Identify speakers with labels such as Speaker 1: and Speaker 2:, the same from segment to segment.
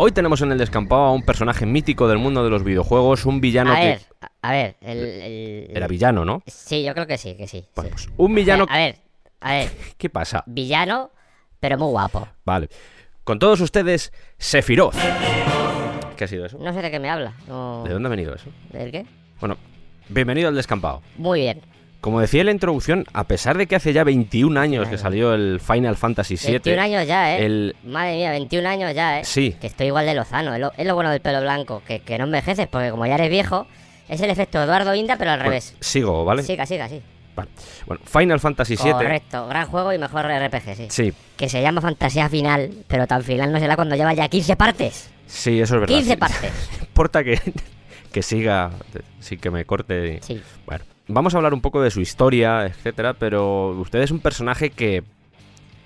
Speaker 1: Hoy tenemos en el descampado a un personaje mítico del mundo de los videojuegos, un villano
Speaker 2: A
Speaker 1: que...
Speaker 2: ver, a- ver, el, el-
Speaker 1: Era villano, ¿no?
Speaker 2: Sí, yo creo que sí, que sí.
Speaker 1: Bueno,
Speaker 2: sí.
Speaker 1: pues un villano...
Speaker 2: A ver, a ver,
Speaker 1: ¿Qué pasa?
Speaker 2: villano, pero muy guapo.
Speaker 1: Vale. Con todos ustedes, Sephiroth. ¿Qué ha sido eso?
Speaker 2: No sé de qué me habla. no-
Speaker 1: ¿De dónde ha venido eso?
Speaker 2: ¿Del qué?
Speaker 1: Bueno, bienvenido al descampado.
Speaker 2: Muy bien.
Speaker 1: Como decía en la introducción, a pesar de que hace ya 21 años que salió el Final Fantasy VII...
Speaker 2: 21 años ya, ¿eh?
Speaker 1: el-
Speaker 2: Madre mía, 21 años ya, ¿eh?
Speaker 1: Sí.
Speaker 2: Que estoy igual de lozano. Es lo, es lo bueno del pelo blanco, que, que no envejeces, porque como ya eres viejo, es el efecto Eduardo Inda, pero al
Speaker 1: Bueno,
Speaker 2: revés.
Speaker 1: sigo, ¿vale?
Speaker 2: Siga, siga, sí.
Speaker 1: Vale. Bueno, Final Fantasy VII...
Speaker 2: Correcto, gran juego y mejor RPG, sí.
Speaker 1: Sí,
Speaker 2: Que se llama Fantasía Final, pero tan final no será cuando lleva ya 15 partes.
Speaker 1: sí, eso es verdad.
Speaker 2: 15
Speaker 1: sí.
Speaker 2: partes.
Speaker 1: No importa que, que siga, sí que me corte.
Speaker 2: Sí.
Speaker 1: Bueno, vamos a hablar un poco de su historia, etcétera, pero usted es un personaje que,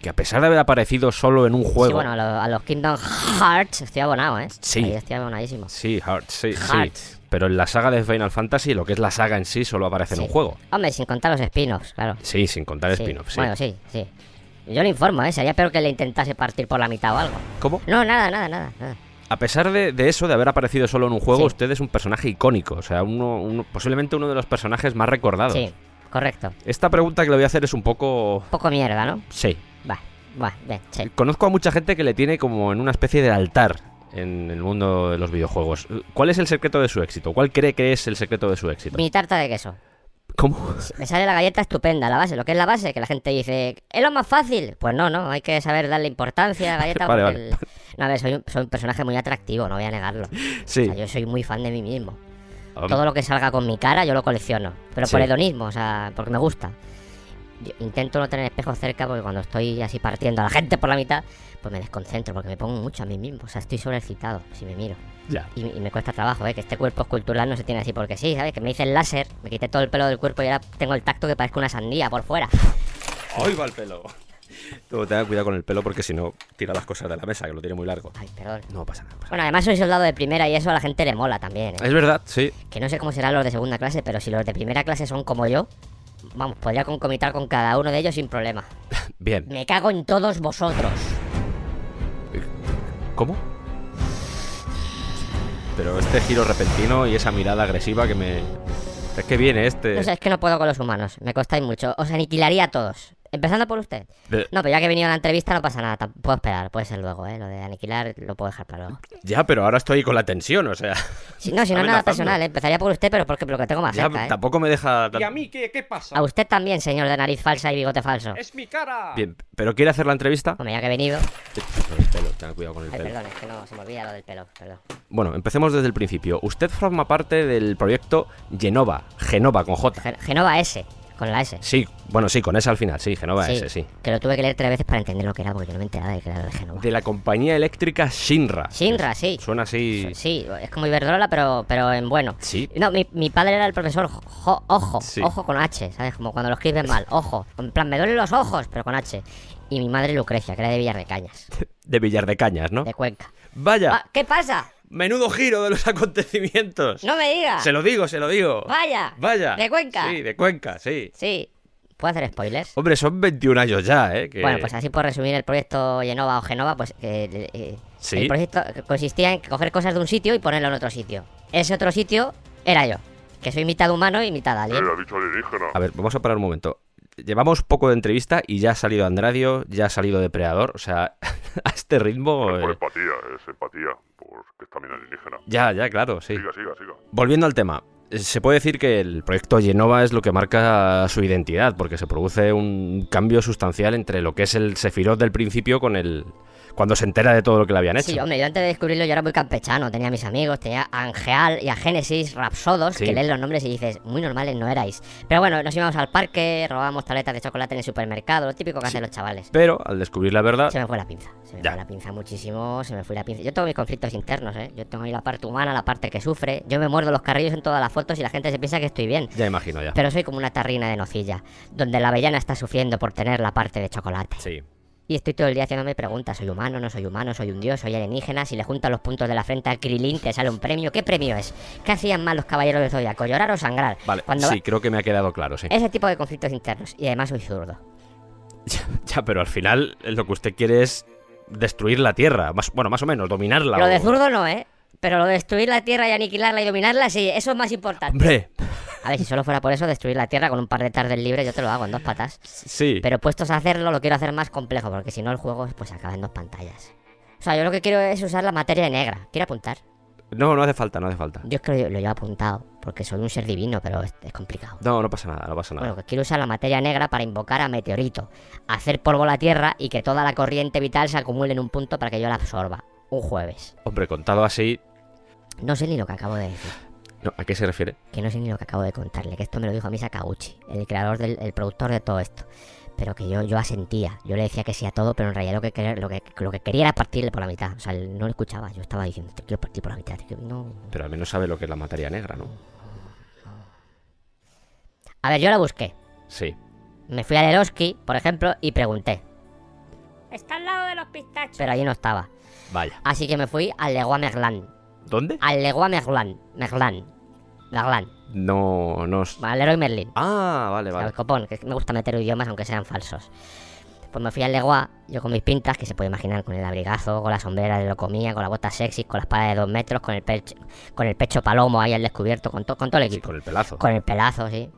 Speaker 1: que a pesar de haber aparecido solo en un juego...
Speaker 2: Sí, bueno, a, lo- a los Kingdom Hearts estoy abonado, ¿eh?
Speaker 1: Sí.
Speaker 2: Ahí estoy abonadísimo.
Speaker 1: Sí, Hearts, sí, sí.
Speaker 2: Hearts.
Speaker 1: Pero en la saga de Final Fantasy, lo que es la saga en sí, solo aparece en
Speaker 2: Sí.
Speaker 1: un juego.
Speaker 2: Hombre, sin contar los spin-offs, claro.
Speaker 1: Sí, sin contar
Speaker 2: Sí.
Speaker 1: spin-off, sí.
Speaker 2: Bueno, sí, sí. Yo le informo, ¿eh? Sería peor que le intentase partir por la mitad o algo.
Speaker 1: ¿Cómo?
Speaker 2: No, nada, nada, nada. nada.
Speaker 1: A pesar de, de eso, de haber aparecido solo en un juego,
Speaker 2: Sí.
Speaker 1: usted es un personaje icónico. O sea, uno, uno- posiblemente uno de los personajes más recordados.
Speaker 2: Sí, correcto.
Speaker 1: Esta pregunta que le voy a hacer es un poco...
Speaker 2: Poco mierda, ¿no?
Speaker 1: Sí.
Speaker 2: Va, va, bien, sí.
Speaker 1: Conozco a mucha gente que le tiene como en una especie de altar en el mundo de los videojuegos. ¿Cuál es el secreto de su éxito? ¿Cuál cree que es el secreto de su éxito?
Speaker 2: Mi tarta de queso.
Speaker 1: ¿Cómo?
Speaker 2: Me sale la galleta estupenda, la base. Lo que es la base, que la gente dice, ¿es lo más fácil? Pues no, no, hay que saber darle importancia a la galleta.
Speaker 1: Vale,
Speaker 2: porque
Speaker 1: vale.
Speaker 2: el- No, a ver, soy un, soy un personaje muy atractivo, no voy a negarlo.
Speaker 1: Sí.
Speaker 2: O sea, yo soy muy fan de mí mismo. Todo lo que salga con mi cara yo lo colecciono. Pero
Speaker 1: Sí.
Speaker 2: por hedonismo, o sea, porque me gusta. Yo intento no tener espejos cerca porque cuando estoy así partiendo a la gente por la mitad, pues me desconcentro porque me pongo mucho a mí mismo. O sea, estoy sobreexcitado si me miro.
Speaker 1: Ya.
Speaker 2: Y, y me cuesta trabajo, ¿eh? Que este cuerpo escultural no se tiene así porque sí, ¿sabes? Que me hice el láser, me quité todo el pelo del cuerpo y ahora tengo el tacto que parezca una sandía por fuera.
Speaker 1: ¡Ay, va el pelo! Tú tenga cuidado con el pelo porque si no, tira las cosas de la mesa, que lo tiene muy largo.
Speaker 2: Ay, perdón.
Speaker 1: No pasa nada. pasa
Speaker 2: Bueno, además soy soldado de primera y eso a la gente le mola también. ¿eh?
Speaker 1: Es verdad, sí.
Speaker 2: Que no sé cómo serán los de segunda clase, pero si los de primera clase son como yo, vamos, podría concomitar con cada uno de ellos sin problema.
Speaker 1: Bien.
Speaker 2: Me cago en todos vosotros.
Speaker 1: ¿Cómo? Pero este giro repentino y esa mirada agresiva que me... Es que viene este...
Speaker 2: No sé, es que no puedo con los humanos. Me costáis mucho. Os aniquilaría a todos. Empezando por usted.
Speaker 1: De-
Speaker 2: No, pero ya que he venido a la entrevista no pasa nada. Puedo esperar, puede ser luego, ¿eh? Lo de aniquilar lo puedo dejar para luego.
Speaker 1: Ya, pero ahora estoy con la tensión, o sea...
Speaker 2: Si, no, si no es nada personal, ¿eh? Empezaría por usted, pero porque lo que tengo más
Speaker 1: Ya,
Speaker 2: cerca, ¿eh?
Speaker 1: tampoco me deja...
Speaker 3: ¿Y a mí qué, qué pasa?
Speaker 2: A usted también, señor de nariz falsa y bigote falso.
Speaker 3: ¡Es mi cara!
Speaker 1: Bien, ¿pero quiere hacer la entrevista?
Speaker 2: Hombre, ya que he venido...
Speaker 1: Con el pelo, tenga cuidado con el
Speaker 2: Ay,
Speaker 1: pelo.
Speaker 2: perdón, es que no se me olvida lo del pelo, perdón.
Speaker 1: Bueno, empecemos desde el principio. Usted forma parte del proyecto Genova, Genova con J.
Speaker 2: Gen- Genova S, con la S.
Speaker 1: Sí, bueno, sí, con esa al final, sí, Genova
Speaker 2: Sí,
Speaker 1: S, sí.
Speaker 2: Que lo tuve que leer tres veces para entender lo que era, porque yo no me enteraba de que era de Genova.
Speaker 1: De la compañía eléctrica Shinra.
Speaker 2: Shinra, sí.
Speaker 1: Suena así.
Speaker 2: Sí, es como Iberdrola, pero, pero en bueno.
Speaker 1: Sí.
Speaker 2: No, mi, mi padre era el profesor Jo- Ojo,
Speaker 1: Sí.
Speaker 2: Ojo con H, ¿sabes? Como cuando lo escriben mal, Ojo. En plan, me duelen los ojos, pero con H. Y mi madre Lucrecia, que era de Villar de Cañas,
Speaker 1: De Villar de Cañas, ¿no?
Speaker 2: de Cuenca.
Speaker 1: Vaya,
Speaker 2: Ah, ¿Qué pasa?
Speaker 1: Menudo giro de los acontecimientos.
Speaker 2: No me digas.
Speaker 1: Se lo digo, se lo digo.
Speaker 2: Vaya.
Speaker 1: Vaya.
Speaker 2: ¿De Cuenca?
Speaker 1: Sí, de Cuenca, sí.
Speaker 2: Sí. ¿Puedo hacer spoilers?
Speaker 1: Hombre, son 21 años ya, ¿eh? Que...
Speaker 2: Bueno, pues así por resumir el proyecto Genova o Genova, pues eh, eh,
Speaker 1: Sí.
Speaker 2: el proyecto consistía en coger cosas de un sitio y ponerlo en otro sitio. Ese otro sitio era yo, que soy mitad humano y mitad alien.
Speaker 4: ha dicho alienígena.
Speaker 1: A ver, vamos a parar un momento. Llevamos poco de entrevista y ya ha salido Andradio, ya ha salido Depredador. O sea, a este ritmo.
Speaker 4: Por
Speaker 1: eh,
Speaker 4: empatía, es empatía, porque es también alienígena.
Speaker 1: ya, ya, claro, sí.
Speaker 4: Siga, siga, siga.
Speaker 1: Volviendo al tema, se puede decir que el proyecto Genova es lo que marca su identidad, porque se produce un cambio sustancial entre lo que es el Sephiroth del principio con el. Cuando se entera de todo lo que le habían hecho.
Speaker 2: Sí, hombre, yo antes de descubrirlo yo era muy campechano, tenía a mis amigos, tenía a Angeal y a Génesis, Rapsodos,
Speaker 1: Sí.
Speaker 2: que lees los nombres y dices, muy normales no erais. Pero bueno, nos íbamos al parque, robábamos tabletas de chocolate en el supermercado, lo típico que hacen los chavales.
Speaker 1: Pero al descubrir la verdad,
Speaker 2: Se me fue la pinza, se me
Speaker 1: Ya.
Speaker 2: fue la pinza muchísimo, se me fue la pinza. Yo tengo mis conflictos internos, ¿eh? Yo tengo ahí la parte humana, la parte que sufre. Yo me muerdo los carrillos en todas las fotos y la gente se piensa que estoy bien.
Speaker 1: ya imagino ya.
Speaker 2: Pero soy como una tarrina de nocilla, donde la avellana está sufriendo por tener la parte de chocolate.
Speaker 1: Sí.
Speaker 2: Y estoy todo el día haciéndome preguntas. ¿Soy humano? ¿No soy humano? ¿Soy un dios? ¿Soy alienígena? Si le juntas los puntos de la frente a Krilin, te sale un premio. ¿Qué premio es? ¿Qué hacían mal los caballeros del Zodiaco? ¿Llorar o sangrar?
Speaker 1: Vale,
Speaker 2: Cuando
Speaker 1: sí, creo que me ha quedado claro, sí.
Speaker 2: Ese tipo de conflictos internos. Y además soy zurdo.
Speaker 1: Ya, pero al final lo que usted quiere es destruir la Tierra. Más, bueno, más o menos, dominarla.
Speaker 2: Lo
Speaker 1: o-
Speaker 2: de zurdo no, ¿eh? Pero lo de destruir la Tierra y aniquilarla y dominarla, sí, eso es más importante.
Speaker 1: Hombre,
Speaker 2: A ver, si solo fuera por eso, destruir la Tierra con un par de tardes libres, yo te lo hago en dos patas.
Speaker 1: sí.
Speaker 2: Pero puestos a hacerlo, lo quiero hacer más complejo, porque si no el juego pues acaba en dos pantallas. O sea, yo lo que quiero es usar la materia negra. Quiero apuntar.
Speaker 1: No, no hace falta, no hace falta.
Speaker 2: Yo es que lo, lo llevo apuntado, porque soy un ser divino, pero es, es complicado.
Speaker 1: No, no pasa nada, no pasa nada.
Speaker 2: Bueno, que quiero usar la materia negra para invocar a Meteorito, hacer polvo la Tierra y que toda la corriente vital se acumule en un punto para que yo la absorba. Un jueves.
Speaker 1: Hombre, contado así,
Speaker 2: No sé ni lo que acabo de decir.
Speaker 1: No, ¿a qué se refiere?
Speaker 2: Que no sé ni lo que acabo de contarle. Que esto me lo dijo a mí Sakauchi, el creador del el productor de todo esto. Pero que yo, yo asentía. Yo le decía que sí a todo, pero en realidad lo que, quería- lo que, lo que quería era partirle por la mitad. O sea, él no lo escuchaba. Yo estaba diciendo, te quiero partir por la mitad. te quiero- No.
Speaker 1: Pero al menos sabe lo que es la materia negra, ¿no?
Speaker 2: A ver, yo la busqué.
Speaker 1: Sí.
Speaker 2: Me fui a Leroski, por ejemplo, y pregunté.
Speaker 3: Está al lado de los pistachos.
Speaker 2: Pero allí no estaba.
Speaker 1: Vaya.
Speaker 2: Así que me fui al Merlin.
Speaker 1: ¿Dónde?
Speaker 2: Al Leroy Merlin. Merlin. Merlin.
Speaker 1: No, no.
Speaker 2: Al Leroy Merlin.
Speaker 1: Ah, vale,
Speaker 2: Al
Speaker 1: vale.
Speaker 2: copón, que me gusta meter idiomas aunque sean falsos. Pues me fui al Leroy, yo con mis pintas, que se puede imaginar, con el abrigazo, con la sombrera de lo comía, con la bota sexy, con la espada de dos metros, con el pecho, con el pecho palomo ahí al descubierto, con, to- con todo el
Speaker 1: Sí,
Speaker 2: equipo.
Speaker 1: con el pelazo.
Speaker 2: Con el pelazo, sí.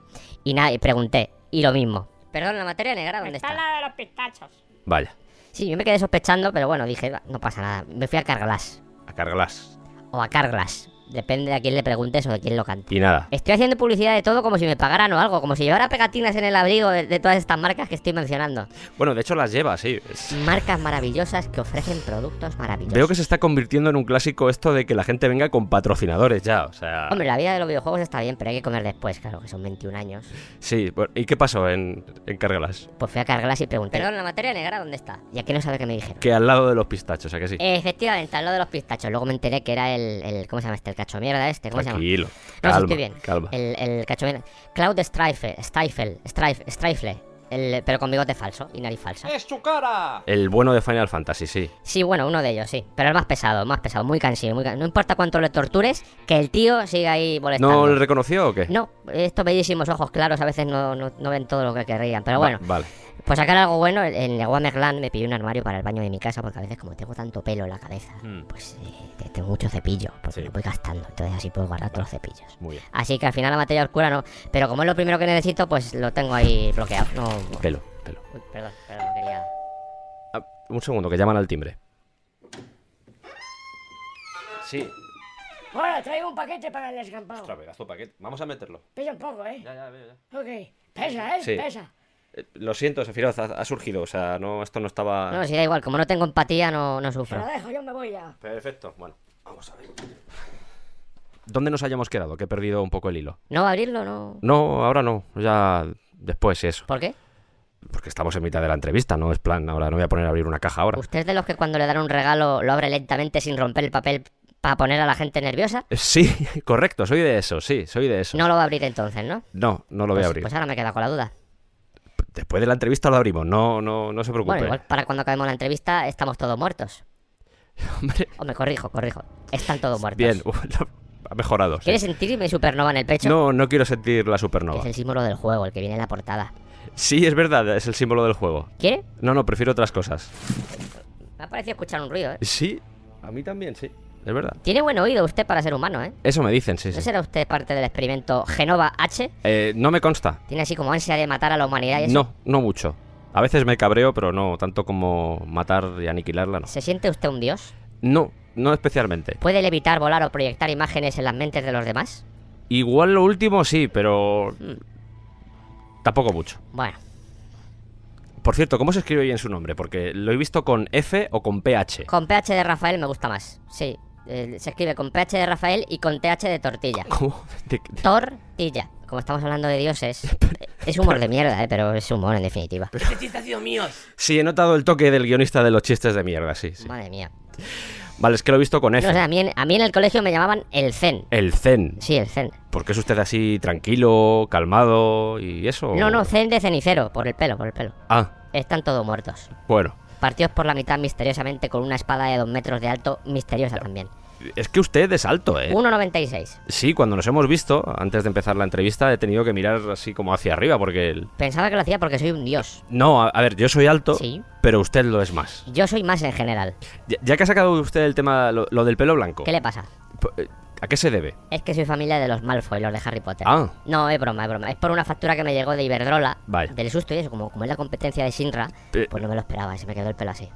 Speaker 2: Y nada, y pregunté, y lo mismo. Perdón, la materia negra, ¿dónde
Speaker 3: Está al
Speaker 2: está?
Speaker 3: lado de los pistachos.
Speaker 1: Vaya.
Speaker 2: Sí, yo me quedé sospechando, pero bueno, dije, "Va, no pasa nada. Me fui a Carglass.
Speaker 1: A cargarlas.
Speaker 2: O a Carglass. Depende de a quién le preguntes o de quién lo cante.
Speaker 1: Y nada.
Speaker 2: Estoy haciendo publicidad de todo como si me pagaran o algo, como si llevara pegatinas en el abrigo de, de todas estas marcas que estoy mencionando.
Speaker 1: Bueno, de hecho las lleva, sí.
Speaker 2: Marcas maravillosas que ofrecen productos maravillosos.
Speaker 1: Veo que se está convirtiendo en un clásico esto de que la gente venga con patrocinadores ya. O sea.
Speaker 2: Hombre, la vida de los videojuegos está bien, pero hay que comer después, claro, que son 21 años.
Speaker 1: Sí. bueno, ¿Y qué pasó en, en Cargalas?
Speaker 2: Pues fui a Carglass y pregunté, perdón, la materia negra, ¿dónde está? Y aquí no sabe qué me dijeron.
Speaker 1: Que al lado de los pistachos, ¿a que sí?
Speaker 2: Efectivamente, al lado de los pistachos. Luego me enteré que era el, el- ¿cómo se llama este? El cacho mierda este, ¿cómo se llama?
Speaker 1: Tranquilo.
Speaker 2: No, sí,
Speaker 1: Calma,
Speaker 2: estoy bien.
Speaker 1: calma.
Speaker 2: El, el cacho mierda. Cloud Strife, Stifle, Strife, Strifle. El, pero con bigote falso y nariz falsa.
Speaker 5: ¡Es su cara!
Speaker 1: El bueno de Final Fantasy, sí.
Speaker 2: Sí, bueno, uno de ellos, sí. Pero el más pesado, el más pesado, muy cansino. Muy can- No importa cuánto le tortures, que el tío siga ahí molestando.
Speaker 1: ¿No le reconoció o qué?
Speaker 2: No, estos bellísimos ojos claros a veces no, no, no ven todo lo que querrían. Pero
Speaker 1: Va-
Speaker 2: bueno,
Speaker 1: Vale.
Speaker 2: pues sacar algo bueno, en Leroy Merlin me pillé un armario para el baño de mi casa porque a veces como tengo tanto pelo en la cabeza,
Speaker 1: Hmm.
Speaker 2: pues eh, te- tengo mucho cepillo, porque
Speaker 1: Sí.
Speaker 2: lo voy gastando. Entonces así puedo guardar todos los cepillos.
Speaker 1: Muy bien.
Speaker 2: Así que al final la materia oscura no. Pero como es lo primero que necesito, pues lo tengo ahí bloqueado. No.
Speaker 1: Pelo, pelo.
Speaker 2: Uy, perdón, perdón, quería.
Speaker 1: Ah, un segundo, que llaman al timbre. Sí.
Speaker 3: Hola, traigo un paquete para el descampado.
Speaker 1: Otra pedazo paquete. Vamos a meterlo.
Speaker 3: Pesa un poco, ¿eh?
Speaker 1: Ya, ya, veo, ya.
Speaker 3: Ok. Pesa, ¿eh?
Speaker 1: Sí.
Speaker 3: Pesa.
Speaker 1: Eh, Lo siento, Sefiroz, ha, ha surgido. O sea, no, esto no estaba.
Speaker 2: No, si da igual, como no tengo empatía, no, no sufro.
Speaker 3: lo dejo, yo me voy ya.
Speaker 1: Perfecto, bueno, vamos a ver. ¿Dónde nos hayamos quedado? Que he perdido un poco el hilo.
Speaker 2: ¿No abrirlo? No.
Speaker 1: No, ahora no. Ya después eso.
Speaker 2: ¿Por qué?
Speaker 1: Porque estamos en mitad de la entrevista, no es plan. Ahora no voy a poner a abrir una caja ahora.
Speaker 2: ¿Usted es de los que cuando le dan un regalo lo abre lentamente sin romper el papel para poner a la gente nerviosa?
Speaker 1: Eh, Sí, correcto, soy de eso, sí, soy de eso.
Speaker 2: No lo va a abrir entonces, ¿no?
Speaker 1: No, no lo voy
Speaker 2: Pues,
Speaker 1: a abrir.
Speaker 2: pues ahora me queda con la duda.
Speaker 1: Después de la entrevista lo abrimos, no, no, no se preocupe.
Speaker 2: Bueno, igual para cuando acabemos la entrevista estamos todos muertos.
Speaker 1: Hombre,
Speaker 2: O me corrijo, corrijo. Están todos muertos.
Speaker 1: bien, ha mejorado. sí.
Speaker 2: ¿Quieres sentir mi supernova en el pecho?
Speaker 1: No, no quiero sentir la
Speaker 2: Que
Speaker 1: supernova.
Speaker 2: es el símbolo del juego, el que viene en la portada.
Speaker 1: Sí, es verdad, es el símbolo del juego.
Speaker 2: ¿Quiere?
Speaker 1: No, no, prefiero otras cosas.
Speaker 2: Me ha parecido escuchar un ruido, ¿eh?
Speaker 1: Sí, a mí también, sí. Es verdad.
Speaker 2: Tiene buen oído usted para ser humano, ¿eh?
Speaker 1: Eso me dicen, sí,
Speaker 2: ¿No
Speaker 1: sí.
Speaker 2: será usted parte del experimento Genova H?
Speaker 1: Eh, no me consta.
Speaker 2: ¿Tiene así como ansia de matar a la humanidad y eso?
Speaker 1: No, no mucho. A veces me cabreo, pero no tanto como matar y aniquilarla, no.
Speaker 2: ¿Se siente usted un dios?
Speaker 1: No, no especialmente.
Speaker 2: ¿Puede levitar, volar o proyectar imágenes en las mentes de los demás?
Speaker 1: Igual lo último sí, pero tampoco mucho.
Speaker 2: Bueno,
Speaker 1: Por cierto, ¿cómo se escribe bien su nombre? Porque lo he visto con F o con PH.
Speaker 2: con PH de Rafael me gusta más. Sí, eh, se escribe con PH de Rafael y con TH de tortilla.
Speaker 1: ¿Cómo? De- de-
Speaker 2: Tortilla. Como estamos hablando de dioses, es humor de mierda, ¿eh? pero es humor en definitiva.
Speaker 1: Sí, he notado el toque del guionista de los chistes de mierda, sí, sí.
Speaker 2: Madre mía.
Speaker 1: Vale, es que lo he visto con
Speaker 2: No,
Speaker 1: F.
Speaker 2: o sea, a, mí en, a mí en el colegio me llamaban el Zen.
Speaker 1: El Zen.
Speaker 2: Sí, el Zen.
Speaker 1: ¿Por qué es usted así tranquilo, calmado y eso?
Speaker 2: No, no, Zen de cenicero, por el pelo, por el pelo.
Speaker 1: Ah,
Speaker 2: Están todos muertos.
Speaker 1: bueno.
Speaker 2: Partidos por la mitad misteriosamente con una espada de dos metros de alto, misteriosa también.
Speaker 1: Es que usted es alto, ¿eh?
Speaker 2: 1,96.
Speaker 1: Sí, cuando nos hemos visto, antes de empezar la entrevista, he tenido que mirar así como hacia arriba, porque... el-
Speaker 2: Pensaba que lo hacía porque soy un dios.
Speaker 1: No, a, a ver, yo soy alto,
Speaker 2: Sí.
Speaker 1: pero usted lo es más.
Speaker 2: Yo soy más en general.
Speaker 1: Ya, ya que ha sacado usted el tema, lo, lo del pelo blanco,
Speaker 2: ¿Qué le pasa?
Speaker 1: p- eh, ¿a qué se debe?
Speaker 2: Es que soy familia de los Malfoy, los de Harry Potter.
Speaker 1: Ah.
Speaker 2: No, es broma, es broma. Es por una factura que me llegó de Iberdrola.
Speaker 1: Vaya.
Speaker 2: Del susto y eso, como, como es la competencia de Shinra,
Speaker 1: Eh.
Speaker 2: pues no me lo esperaba y se me quedó el pelo así.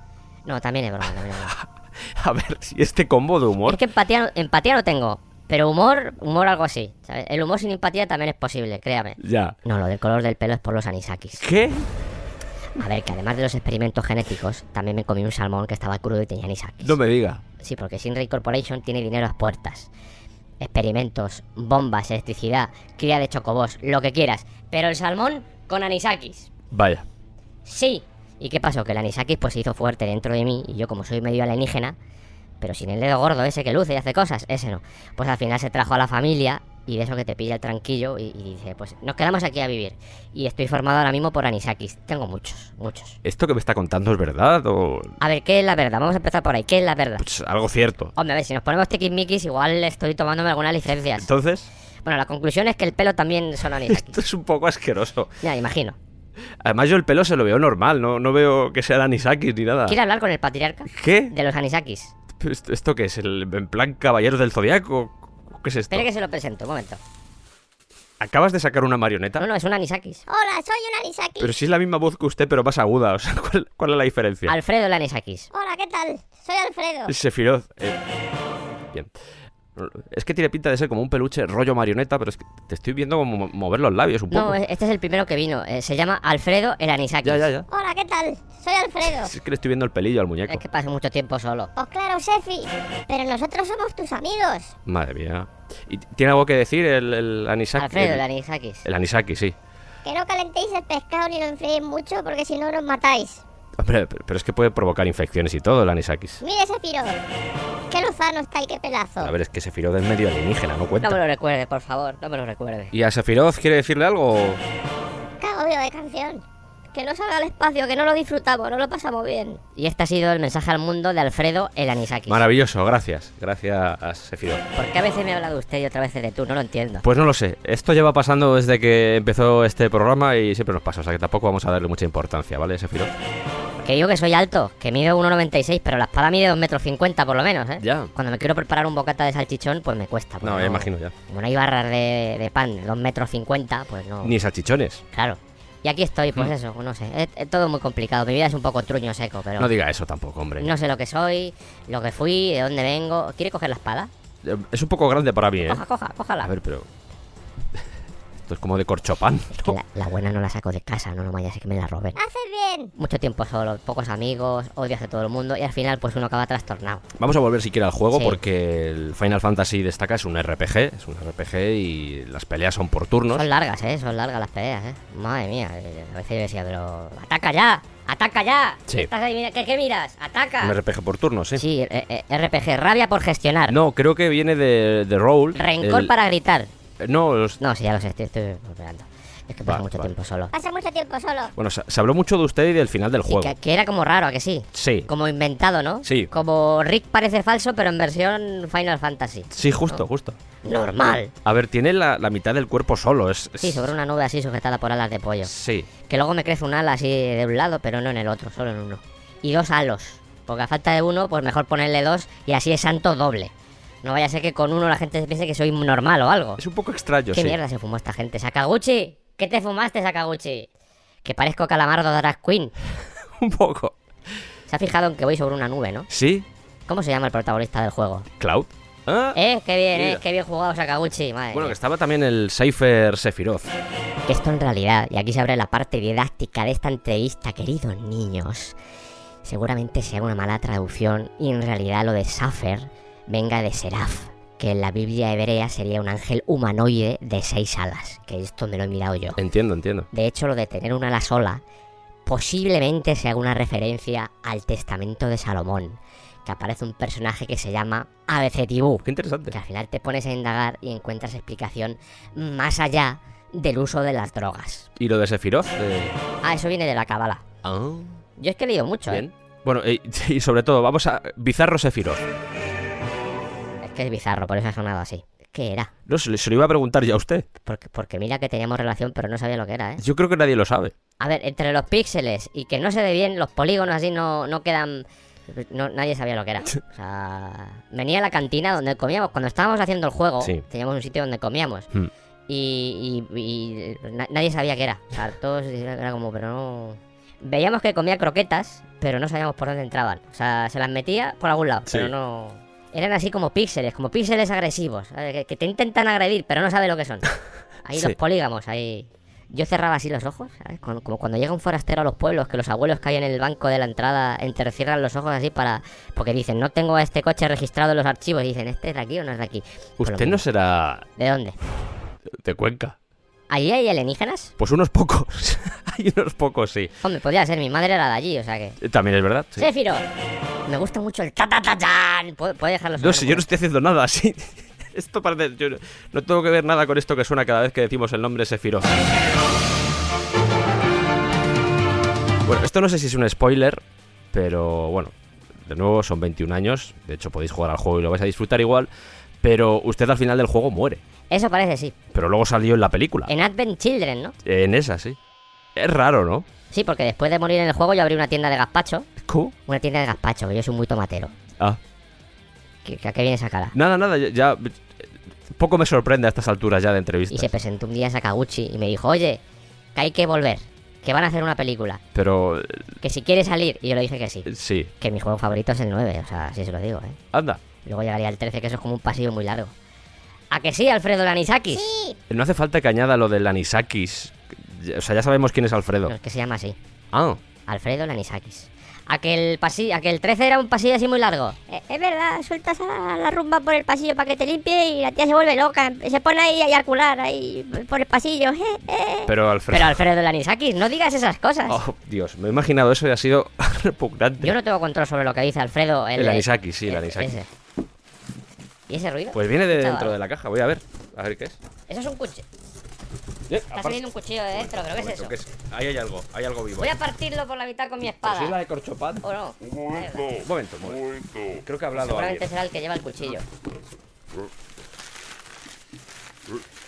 Speaker 2: No, también es broma, también es broma.
Speaker 1: A ver, si este combo de humor...
Speaker 2: Es que empatía, empatía no tengo, pero humor, humor algo así. ¿sabes? El humor sin empatía también es posible, créame.
Speaker 1: Ya.
Speaker 2: No, lo del color del pelo es por los anisakis.
Speaker 1: ¿Qué?
Speaker 2: A ver, que además de los experimentos genéticos, también me comí un salmón que estaba crudo y tenía anisakis.
Speaker 1: No me diga.
Speaker 2: Sí, porque Shinra Corporation tiene dinero a las puertas. Experimentos, bombas, electricidad, cría de chocobos, lo que quieras. Pero el salmón con anisakis.
Speaker 1: Vaya.
Speaker 2: Sí. ¿Y qué pasó? Que el anisakis pues se hizo fuerte dentro de mí y yo como soy medio alienígena, pero sin el dedo gordo ese que luce y hace cosas, ese no. Pues al final se trajo a la familia y de eso que te pilla el tranquillo y, y dice, pues nos quedamos aquí a vivir. Y estoy formado ahora mismo por anisakis. Tengo muchos, muchos.
Speaker 1: ¿Esto que me está contando es verdad o...?
Speaker 2: A ver, ¿qué es la verdad? Vamos a empezar por ahí. ¿Qué es la verdad?
Speaker 1: Pues algo cierto.
Speaker 2: Hombre, a ver, si nos ponemos tiquismiquis, igual estoy tomándome algunas licencias.
Speaker 1: Entonces,
Speaker 2: Bueno, la conclusión es que el pelo también son anisakis.
Speaker 1: esto es un poco asqueroso.
Speaker 2: Ya, imagino.
Speaker 1: Además yo el pelo se lo veo normal, no, no veo que sea anisakis ni nada.
Speaker 2: ¿Quiere hablar con el patriarca?
Speaker 1: ¿Qué?
Speaker 2: De los anisakis.
Speaker 1: ¿Esto, esto qué es? ¿El, ¿En plan Caballeros del Zodiaco? ¿Qué es esto?
Speaker 2: Espere que se lo presento, un momento.
Speaker 1: ¿Acabas de sacar una marioneta?
Speaker 2: No, no, es un anisakis.
Speaker 5: Hola, soy un Anisaki.
Speaker 1: Pero si es la misma voz que usted, pero más aguda. O sea, ¿cuál, cuál es la diferencia?
Speaker 2: Alfredo el anisakis.
Speaker 5: Hola, ¿qué tal? Soy Alfredo.
Speaker 1: Sephiroth. eh, Bien. Es que tiene pinta de ser como un peluche rollo marioneta, pero es que te estoy viendo como mo- mover los labios un poco.
Speaker 2: No, este es el primero que vino. Eh, se llama Alfredo el anisakis.
Speaker 1: Ya, ya, ya.
Speaker 5: Hola, ¿qué tal? Soy Alfredo.
Speaker 1: Es que le estoy viendo el pelillo al muñeco.
Speaker 2: Es que paso mucho tiempo solo.
Speaker 5: Pues claro, Sefi. Pero nosotros somos tus amigos.
Speaker 1: Madre mía. ¿Y tiene algo que decir el, el anisaki?
Speaker 2: Alfredo el
Speaker 1: el,
Speaker 2: anisakis.
Speaker 1: el anisaki, sí.
Speaker 5: Que no calentéis el pescado ni lo enfriéis mucho porque si no nos matáis.
Speaker 1: Hombre, pero es que puede provocar infecciones y todo el anisakis.
Speaker 5: Mire, Sefiro. Qué lozano está y qué pelazo.
Speaker 1: A ver, es que Sephiroth es medio alienígena, no
Speaker 2: No
Speaker 1: cuenta.
Speaker 2: me lo recuerde, por favor, no me lo recuerde.
Speaker 1: ¿Y a Sephiroth quiere decirle algo? o-
Speaker 5: Qué agobio de canción. Que no salga al espacio, que no lo disfrutamos, no lo pasamos bien.
Speaker 2: Y este ha sido el mensaje al mundo de Alfredo el anisakis.
Speaker 1: Maravilloso, gracias. Gracias a Sephiroth.
Speaker 2: ¿Por qué a veces me habla de usted y otra vez de tú? No lo entiendo.
Speaker 1: Pues no lo sé. Esto lleva pasando desde que empezó este programa y siempre nos pasa. O sea que tampoco vamos a darle mucha importancia, ¿vale, Sephiroth?
Speaker 2: Que digo que soy alto, que mido 1,96, pero la espada mide 2 metros 50 por lo menos, ¿eh?
Speaker 1: Ya.
Speaker 2: Cuando me quiero preparar un bocata de salchichón, pues me cuesta.
Speaker 1: No,
Speaker 2: porque
Speaker 1: ya imagino ya.
Speaker 2: Como no hay barras de, de pan de 2 metros 50, pues no.
Speaker 1: Ni salchichones.
Speaker 2: Claro. Y aquí estoy, pues eso, no sé. Es, es todo muy complicado. Mi vida es un poco truño seco, pero.
Speaker 1: No diga eso tampoco, hombre.
Speaker 2: no sé lo que soy, lo que fui, de dónde vengo. ¿Quiere coger la espada?
Speaker 1: Eh, Es un poco grande para mí, ¿eh?
Speaker 2: Coja, coja, cójala.
Speaker 1: A ver, pero... Esto es como de corchopán,
Speaker 2: Es la, la buena no la saco de casa, no, no vaya a que me la roben.
Speaker 5: Haces bien.
Speaker 2: Mucho tiempo solo, pocos amigos, odio hacia todo el mundo y al final pues uno acaba trastornado.
Speaker 1: Vamos a volver siquiera al juego
Speaker 2: Sí.
Speaker 1: porque el Final Fantasy destaca, es un RPG, es un RPG y las peleas son por turnos.
Speaker 2: Son largas, eh, son largas las peleas, eh. Madre mía, eh, a veces yo decía, pero... ¡Ataca ya! ¡Ataca ya!
Speaker 1: Sí.
Speaker 2: ¿Estás ahí? Mira, ¿qué, qué miras? ¡Ataca!
Speaker 1: Un RPG por turnos, ¿sí?
Speaker 2: Sí, eh, eh, RPG, rabia por gestionar.
Speaker 1: No, creo que viene de, de Roll.
Speaker 2: Rencor
Speaker 1: el-
Speaker 2: para gritar.
Speaker 1: No, los-
Speaker 2: No, sí, ya lo sé, estoy, estoy olvidando. Es que paso
Speaker 1: Va,
Speaker 2: mucho tiempo solo.
Speaker 5: Pasa mucho tiempo solo.
Speaker 1: bueno, se, se habló mucho de usted y del final del
Speaker 2: Y
Speaker 1: juego.
Speaker 2: que, que era como raro, ¿a que sí?
Speaker 1: Sí,
Speaker 2: Como inventado, ¿no?
Speaker 1: Sí.
Speaker 2: Como Rick parece falso, pero en versión Final Fantasy.
Speaker 1: sí, justo, justo.
Speaker 2: Normal.
Speaker 1: A ver, tiene la, la mitad del cuerpo solo, es... es-
Speaker 2: Sí, sobre una nube así sujetada por alas de pollo.
Speaker 1: Sí,
Speaker 2: Que luego me crece un ala así de un lado, pero no en el otro, solo en uno. Y dos halos. Porque a falta de uno, pues mejor ponerle dos y así es santo doble. No vaya a ser que con uno la gente se piense que soy normal o algo.
Speaker 1: es un poco extraño,
Speaker 2: ¿Qué
Speaker 1: sí.
Speaker 2: mierda se fumó esta gente? ¡Sakaguchi! ¿Qué te fumaste, Sakaguchi? Que parezco calamardo de Drag Queen.
Speaker 1: un poco.
Speaker 2: Se ha fijado en que voy sobre una nube, ¿no?
Speaker 1: ¿Sí?
Speaker 2: ¿Cómo se llama el protagonista del juego?
Speaker 1: ¿Cloud? Ah,
Speaker 2: ¿Eh? ¡Qué bien,
Speaker 1: Mira.
Speaker 2: eh! ¡Qué bien jugado, Sakaguchi! Madre
Speaker 1: Bueno, que estaba también el Cypher Sephiroth.
Speaker 2: Que esto en realidad, y aquí se abre la parte didáctica de esta entrevista, queridos niños, seguramente sea una mala traducción y en realidad lo de Safer venga de Seraph, que en la Biblia hebrea sería un ángel humanoide de seis alas, que esto me lo he mirado yo.
Speaker 1: Entiendo, entiendo.
Speaker 2: De hecho, lo de tener una ala sola posiblemente sea una referencia al testamento de Salomón, que aparece un personaje que se llama Abecetibú,
Speaker 1: Qué interesante.
Speaker 2: que al final te pones a indagar y encuentras explicación más allá del uso de las drogas.
Speaker 1: ¿Y lo de Sephiroth? De-
Speaker 2: Ah, eso viene de la cábala.
Speaker 1: Ah,
Speaker 2: Yo es que he leído mucho, ¿eh?
Speaker 1: bien. Bueno, y, y sobre todo, vamos a... Bizarro Sephiroth.
Speaker 2: Que es bizarro, por eso ha sonado así. ¿Qué era?
Speaker 1: No, se, lo iba a preguntar ya a usted.
Speaker 2: Porque, porque mira que teníamos relación, pero no sabía lo que era, ¿eh?
Speaker 1: Yo creo que nadie lo sabe.
Speaker 2: A ver, entre los píxeles y que no se ve bien, los polígonos así no, no quedan... No, nadie sabía lo que era. O sea, venía a la cantina donde comíamos. Cuando estábamos haciendo el juego,
Speaker 1: Sí.
Speaker 2: teníamos un sitio donde comíamos.
Speaker 1: Hmm.
Speaker 2: Y, y- y na- nadie sabía qué era. O sea, todos era como, pero no... Veíamos que comía croquetas, pero no sabíamos por dónde entraban. O sea, se las metía por algún lado,
Speaker 1: Sí.
Speaker 2: pero no... Eran así como píxeles, como píxeles agresivos. Que, que te intentan agredir, pero no sabes lo que son. Ahí
Speaker 1: Sí.
Speaker 2: los polígamos, ahí... Yo cerraba así los ojos, ¿sabes? Como, como cuando llega un forastero a los pueblos, que los abuelos que hay en el banco de la entrada entrecierran los ojos así para... Porque dicen, no tengo a este coche registrado en los archivos. Y dicen, ¿este es de aquí o no es de aquí? Pues
Speaker 1: Usted no será
Speaker 2: ¿De dónde?
Speaker 1: de Cuenca.
Speaker 2: ¿Allí hay alienígenas?
Speaker 1: Pues unos pocos. Hay unos pocos, sí.
Speaker 2: Hombre, podría ser, mi madre era de allí, o sea que...
Speaker 1: Eh, También es verdad. sí.
Speaker 2: Me gusta mucho el ta ta ta tan. ¿Puedo, puedo dejarlo
Speaker 1: No
Speaker 2: un
Speaker 1: yo no estoy haciendo nada así. Esto parece. Yo no- tengo que ver nada con esto que suena cada vez que decimos el nombre Sephiroth. Bueno, esto no sé si es un spoiler, pero bueno, de nuevo son 21 años. De hecho, podéis jugar al juego y lo vais a disfrutar igual. Pero usted al final del juego muere.
Speaker 2: Eso parece, sí.
Speaker 1: Pero luego salió en la película.
Speaker 2: En Advent Children, ¿no?
Speaker 1: En esa, sí. Es raro, ¿no?
Speaker 2: Sí, porque después de morir en el juego yo abrí una tienda de gazpacho.
Speaker 1: ¿Cómo?
Speaker 2: Una tienda de gazpacho, que yo soy muy tomatero.
Speaker 1: Ah.
Speaker 2: ¿Qué, a qué viene esa cara?
Speaker 1: Nada, nada, ya, ya- Poco me sorprende a estas alturas ya de
Speaker 2: Y
Speaker 1: entrevistas.
Speaker 2: se presentó un día Sakaguchi y me dijo, oye, que hay que volver, que van a hacer una película,
Speaker 1: Pero.
Speaker 2: que si quieres salir. Y yo le dije que sí.
Speaker 1: Sí.
Speaker 2: Que mi juego favorito es el 9, o sea, así se lo digo, ¿eh?
Speaker 1: Anda.
Speaker 2: Luego llegaría el 13, que eso es como un pasillo muy largo. ¿A que sí, Alfredo Lanisakis?
Speaker 5: Sí,
Speaker 1: No hace falta que añada lo del Anisakis. O sea, ya sabemos quién es Alfredo.
Speaker 2: No, es que se llama así.
Speaker 1: Ah,
Speaker 2: Alfredo Lanisakis. ¿A que el, pasillo, a que el 13 era un pasillo así muy largo?
Speaker 5: eh, es verdad, sueltas a la rumba por el pasillo para que te limpie y la tía se vuelve loca. Se pone ahí a eyacular ahí por el pasillo. eh, eh.
Speaker 1: pero Alfredo.
Speaker 2: Pero Alfredo Lanisakis, no digas esas cosas.
Speaker 1: Oh, Dios, me he imaginado eso y ha sido repugnante.
Speaker 2: Yo no tengo control sobre lo que dice Alfredo. El,
Speaker 1: El Anisakis, sí, el Anisakis.
Speaker 2: ese. ¿Y ese ruido?
Speaker 1: Pues viene de
Speaker 2: Chaval.
Speaker 1: dentro de la caja, voy a ver. A ver qué es.
Speaker 2: Eso es un cuchillo.
Speaker 1: Eh,
Speaker 2: Está saliendo un cuchillo de dentro, pero ¿qué es eso?
Speaker 1: ¿Qué es? Ahí hay algo, hay algo vivo.
Speaker 2: Voy a partirlo por la mitad con mi
Speaker 1: Pues sí, la
Speaker 2: espada.
Speaker 1: de corchopad.
Speaker 2: ¿O no?
Speaker 4: Un momento,
Speaker 1: Un momento, un momento.
Speaker 4: momento.
Speaker 1: Creo que ha hablado
Speaker 2: Seguramente
Speaker 1: alguien.
Speaker 2: será el que lleva el cuchillo.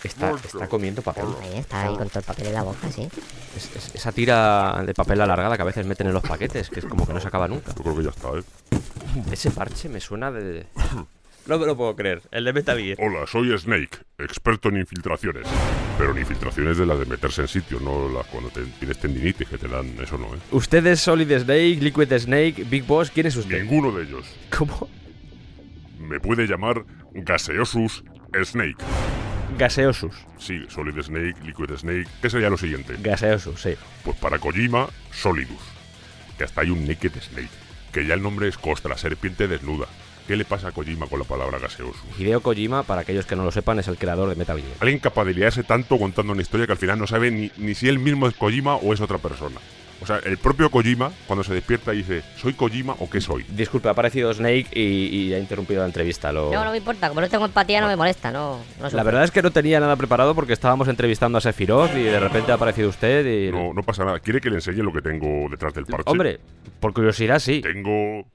Speaker 1: Está, está comiendo papel.
Speaker 2: Ahí está, ahí con todo el papel en la boca, sí.
Speaker 1: Es- es- esa tira de papel alargada que a veces meten en los paquetes, que es como que no se acaba nunca.
Speaker 4: Yo creo que ya está, ¿eh?
Speaker 1: Ese parche me suena de... No me lo puedo creer. El de Metal Gear.
Speaker 4: Hola, soy Snake, experto en infiltraciones. Pero en infiltraciones de las de meterse en sitios, no las cuando te tienes tendinitis que te dan, eso no, ¿eh?
Speaker 1: ¿Usted es Solid Snake, Liquid Snake, Big Boss? ¿Quién es usted?
Speaker 4: Ninguno de ellos.
Speaker 1: ¿Cómo?
Speaker 4: Me puede llamar Gaseosus Snake.
Speaker 1: Gaseosus.
Speaker 4: Sí, Solid Snake, Liquid Snake. ¿Qué sería lo siguiente?
Speaker 1: Gaseosus, sí.
Speaker 4: Pues para Kojima, Solidus. Que hasta hay un Naked Snake. Que ya el nombre es Costra, serpiente desnuda. ¿Qué le pasa a Kojima con la palabra Gaseosus?
Speaker 1: Hideo Kojima, para aquellos que no lo sepan, es el creador de Metal Gear.
Speaker 4: Alguien capaz de liarse tanto contando una historia que al final no sabe ni, ni si él mismo es Kojima o es otra persona. O sea, el propio Kojima, cuando se despierta, dice, ¿soy Kojima o qué soy?
Speaker 1: Disculpe, ha aparecido Snake y, y ha interrumpido la entrevista. Lo...
Speaker 2: No, no me importa, como no tengo empatía no me molesta, no, no
Speaker 1: La verdad es que no tenía nada preparado porque estábamos entrevistando a Sephiroth y de repente ha aparecido usted y...
Speaker 4: No, no pasa nada. ¿Quiere que le enseñe lo que tengo detrás del parche?
Speaker 1: Hombre, por curiosidad sí.
Speaker 4: Tengo...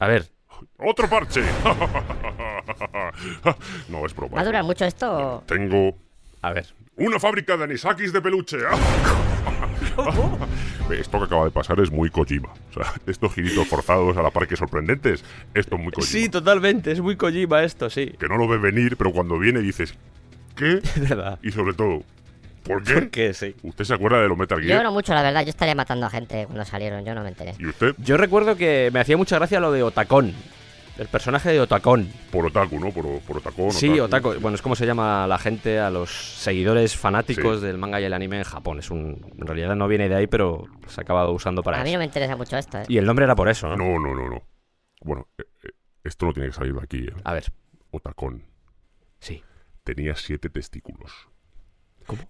Speaker 1: A ver,
Speaker 4: ¡Otro parche! no, es broma.
Speaker 2: ¿Va a durar mucho esto? o-
Speaker 4: Tengo
Speaker 1: a ver.
Speaker 4: una fábrica de anisakis de peluche. Esto que acaba de pasar es muy Kojima. O sea, estos giritos forzados a la par que sorprendentes, esto es muy Kojima.
Speaker 1: Sí, totalmente, es muy Kojima esto, sí.
Speaker 4: que no lo ves venir, pero cuando viene dices, ¿qué?
Speaker 1: De verdad.
Speaker 4: Y sobre todo, ¿por qué?
Speaker 1: ¿Por qué? Sí.
Speaker 4: ¿Usted se acuerda de los Metal
Speaker 2: Yo
Speaker 4: Gear?
Speaker 2: no mucho, la verdad, yo estaría matando a gente cuando salieron, yo no me enteré.
Speaker 4: ¿Y usted?
Speaker 1: Yo recuerdo que me hacía mucha gracia lo de Otacón. El personaje de Otacón.
Speaker 4: Por otaku, ¿no? Por, por otacón.
Speaker 1: Sí, Otaku. Bueno, es como se llama la gente, a los seguidores fanáticos
Speaker 4: Sí.
Speaker 1: del manga y el anime en Japón. Es un, en realidad no viene de ahí, pero se ha acabado usando para
Speaker 2: A mí
Speaker 1: eso.
Speaker 2: no me interesa mucho esto, ¿eh?
Speaker 1: Y el nombre era por eso, ¿no?
Speaker 4: No, no, no, no. Bueno, eh, eh, esto no tiene que salir de aquí, ¿eh?
Speaker 1: A ver,
Speaker 4: Otacón
Speaker 1: sí.
Speaker 4: tenía siete testículos.
Speaker 1: ¿Cómo?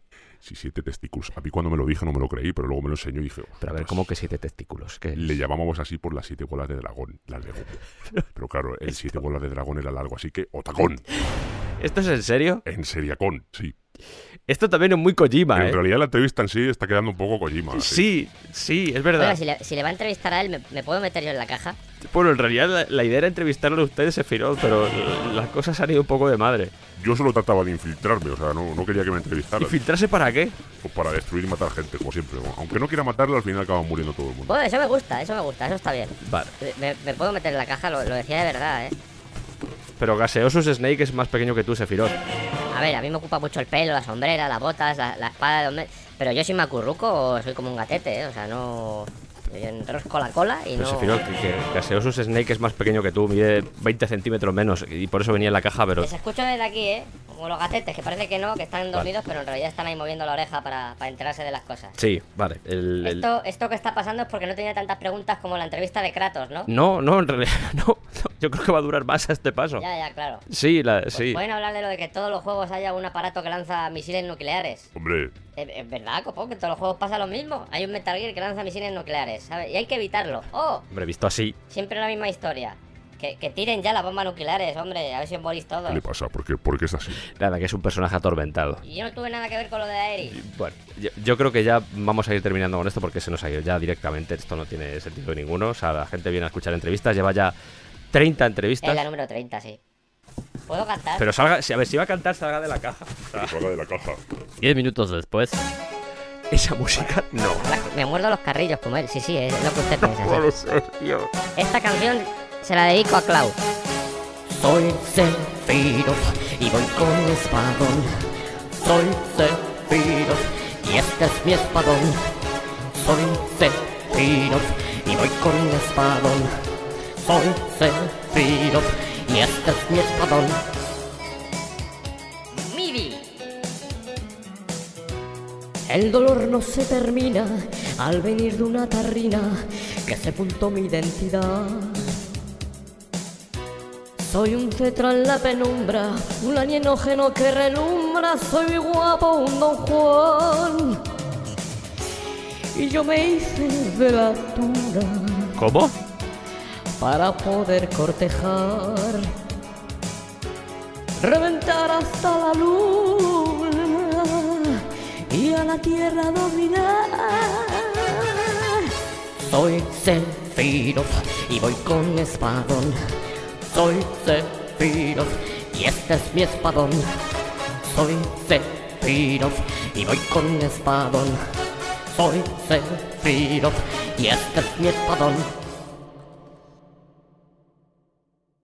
Speaker 4: Sí, siete testículos. A mí cuando me lo dije no me lo creí, pero luego me lo enseñó y dije...
Speaker 1: Pero a ver. ¿cómo que siete testículos? ¿Qué?
Speaker 4: Le llamábamos así por las siete bolas de dragón, las de. Pero claro, el siete bolas de dragón era largo, así que Otacón.
Speaker 1: ¿Esto es en serio?
Speaker 4: En seriacón, sí.
Speaker 1: Esto también es muy Kojima,
Speaker 4: en
Speaker 1: ¿eh?
Speaker 4: realidad la entrevista en sí está quedando un poco Kojima.
Speaker 1: Sí, sí, es verdad.
Speaker 2: Oiga, si le, si le va a entrevistar a él, ¿me, me puedo meter yo en la caja?
Speaker 1: Bueno, en realidad la, la idea era entrevistarlo a ustedes, Sephiroth, pero las cosas han ido un poco de madre.
Speaker 4: Yo solo trataba de infiltrarme, o sea, no, no quería que me
Speaker 1: ¿Y
Speaker 4: entrevistaran.
Speaker 1: filtrarse para qué?
Speaker 4: Pues para destruir y matar gente, como siempre. Aunque no quiera matarla, al final acaba muriendo todo el mundo.
Speaker 2: Bueno, eso me gusta, eso me gusta, eso está bien.
Speaker 1: Vale.
Speaker 2: Me, me puedo meter en la caja, lo, lo decía de verdad, ¿eh?
Speaker 1: Pero Gaseosus Snake es más pequeño que tú, Sephiroth.
Speaker 2: A ver, a mí me ocupa mucho el pelo, la sombrera, las botas, la, la espada de hombre. Pero yo soy macurruco o soy como un gatete, ¿eh? O sea, no. Yo enrosco la cola y
Speaker 1: Pero
Speaker 2: no.
Speaker 1: Sephiroth, que, que Gaseosus Snake es más pequeño que tú, mide 20 centímetros menos y por eso venía en la caja, pero...
Speaker 2: Les escucho desde aquí, ¿eh? Como los gatetes, que parece que no, que están dormidos, pero en realidad están ahí moviendo la oreja para, para enterarse de las cosas.
Speaker 1: Sí, vale. el- el-
Speaker 2: Esto, esto que está pasando es porque no tenía tantas preguntas como la entrevista de Kratos, ¿no?
Speaker 1: No, no, en realidad no, no. Yo creo que va a durar más a este paso.
Speaker 2: Ya, ya, claro.
Speaker 1: Sí, la,
Speaker 2: Pues
Speaker 1: sí.
Speaker 2: Pueden hablar de lo de que todos los juegos haya un aparato que lanza misiles nucleares.
Speaker 4: Hombre,
Speaker 2: Es, es verdad, copo, que en todos los juegos pasa lo mismo. Hay un Metal Gear que lanza misiles nucleares, ¿sabes? Y hay que evitarlo. ¡Oh!
Speaker 1: Hombre, visto así,
Speaker 2: Siempre la misma historia. Que, que tiren ya las bombas nucleares, hombre, a ver si os morís todos.
Speaker 4: ¿qué le pasa? ¿Por qué, por qué es así?
Speaker 1: nada, que es un personaje atormentado.
Speaker 2: Y yo no tuve nada que ver con lo de Aerith.
Speaker 1: Bueno, yo, yo creo que ya vamos a ir terminando con esto porque se nos ha ido ya directamente. Esto no tiene sentido ninguno. O sea, la gente viene a escuchar entrevistas, lleva ya 30
Speaker 2: Es
Speaker 1: entrevistas.
Speaker 2: la número 30, sí. ¿Puedo cantar?
Speaker 1: Pero salga, a ver, si va a cantar, salga de la caja.
Speaker 4: Salga de la caja.
Speaker 1: 10 minutos después. Esa música, no.
Speaker 2: Me muerdo los carrillos como él. Sí, sí, es lo que usted piensa. sí.
Speaker 1: Puede ser, tío.
Speaker 2: Esta canción se la dedico a Clau.
Speaker 6: Soy Sephiroth y voy con mi espadón. Soy Sephiroth y este es mi espadón. Soy Sephiroth y voy con mi espadón. Soy Sephiroth y este es mi espadón.
Speaker 2: Mibi.
Speaker 6: El dolor no se termina al venir de una tarrina que sepultó mi identidad. Soy un cetro en la penumbra, un alienógeno que relumbra, soy muy guapo, un don Juan. Y yo me hice de la altura
Speaker 1: ¿Cómo?
Speaker 6: Para poder cortejar, reventar hasta la luna y a la tierra dominar. Soy Sephiroth y voy con espadón. Soy Sephiroth y este es mi espadón. Soy Sephiroth y voy con espadón. Soy Sephiroth y este es mi espadón.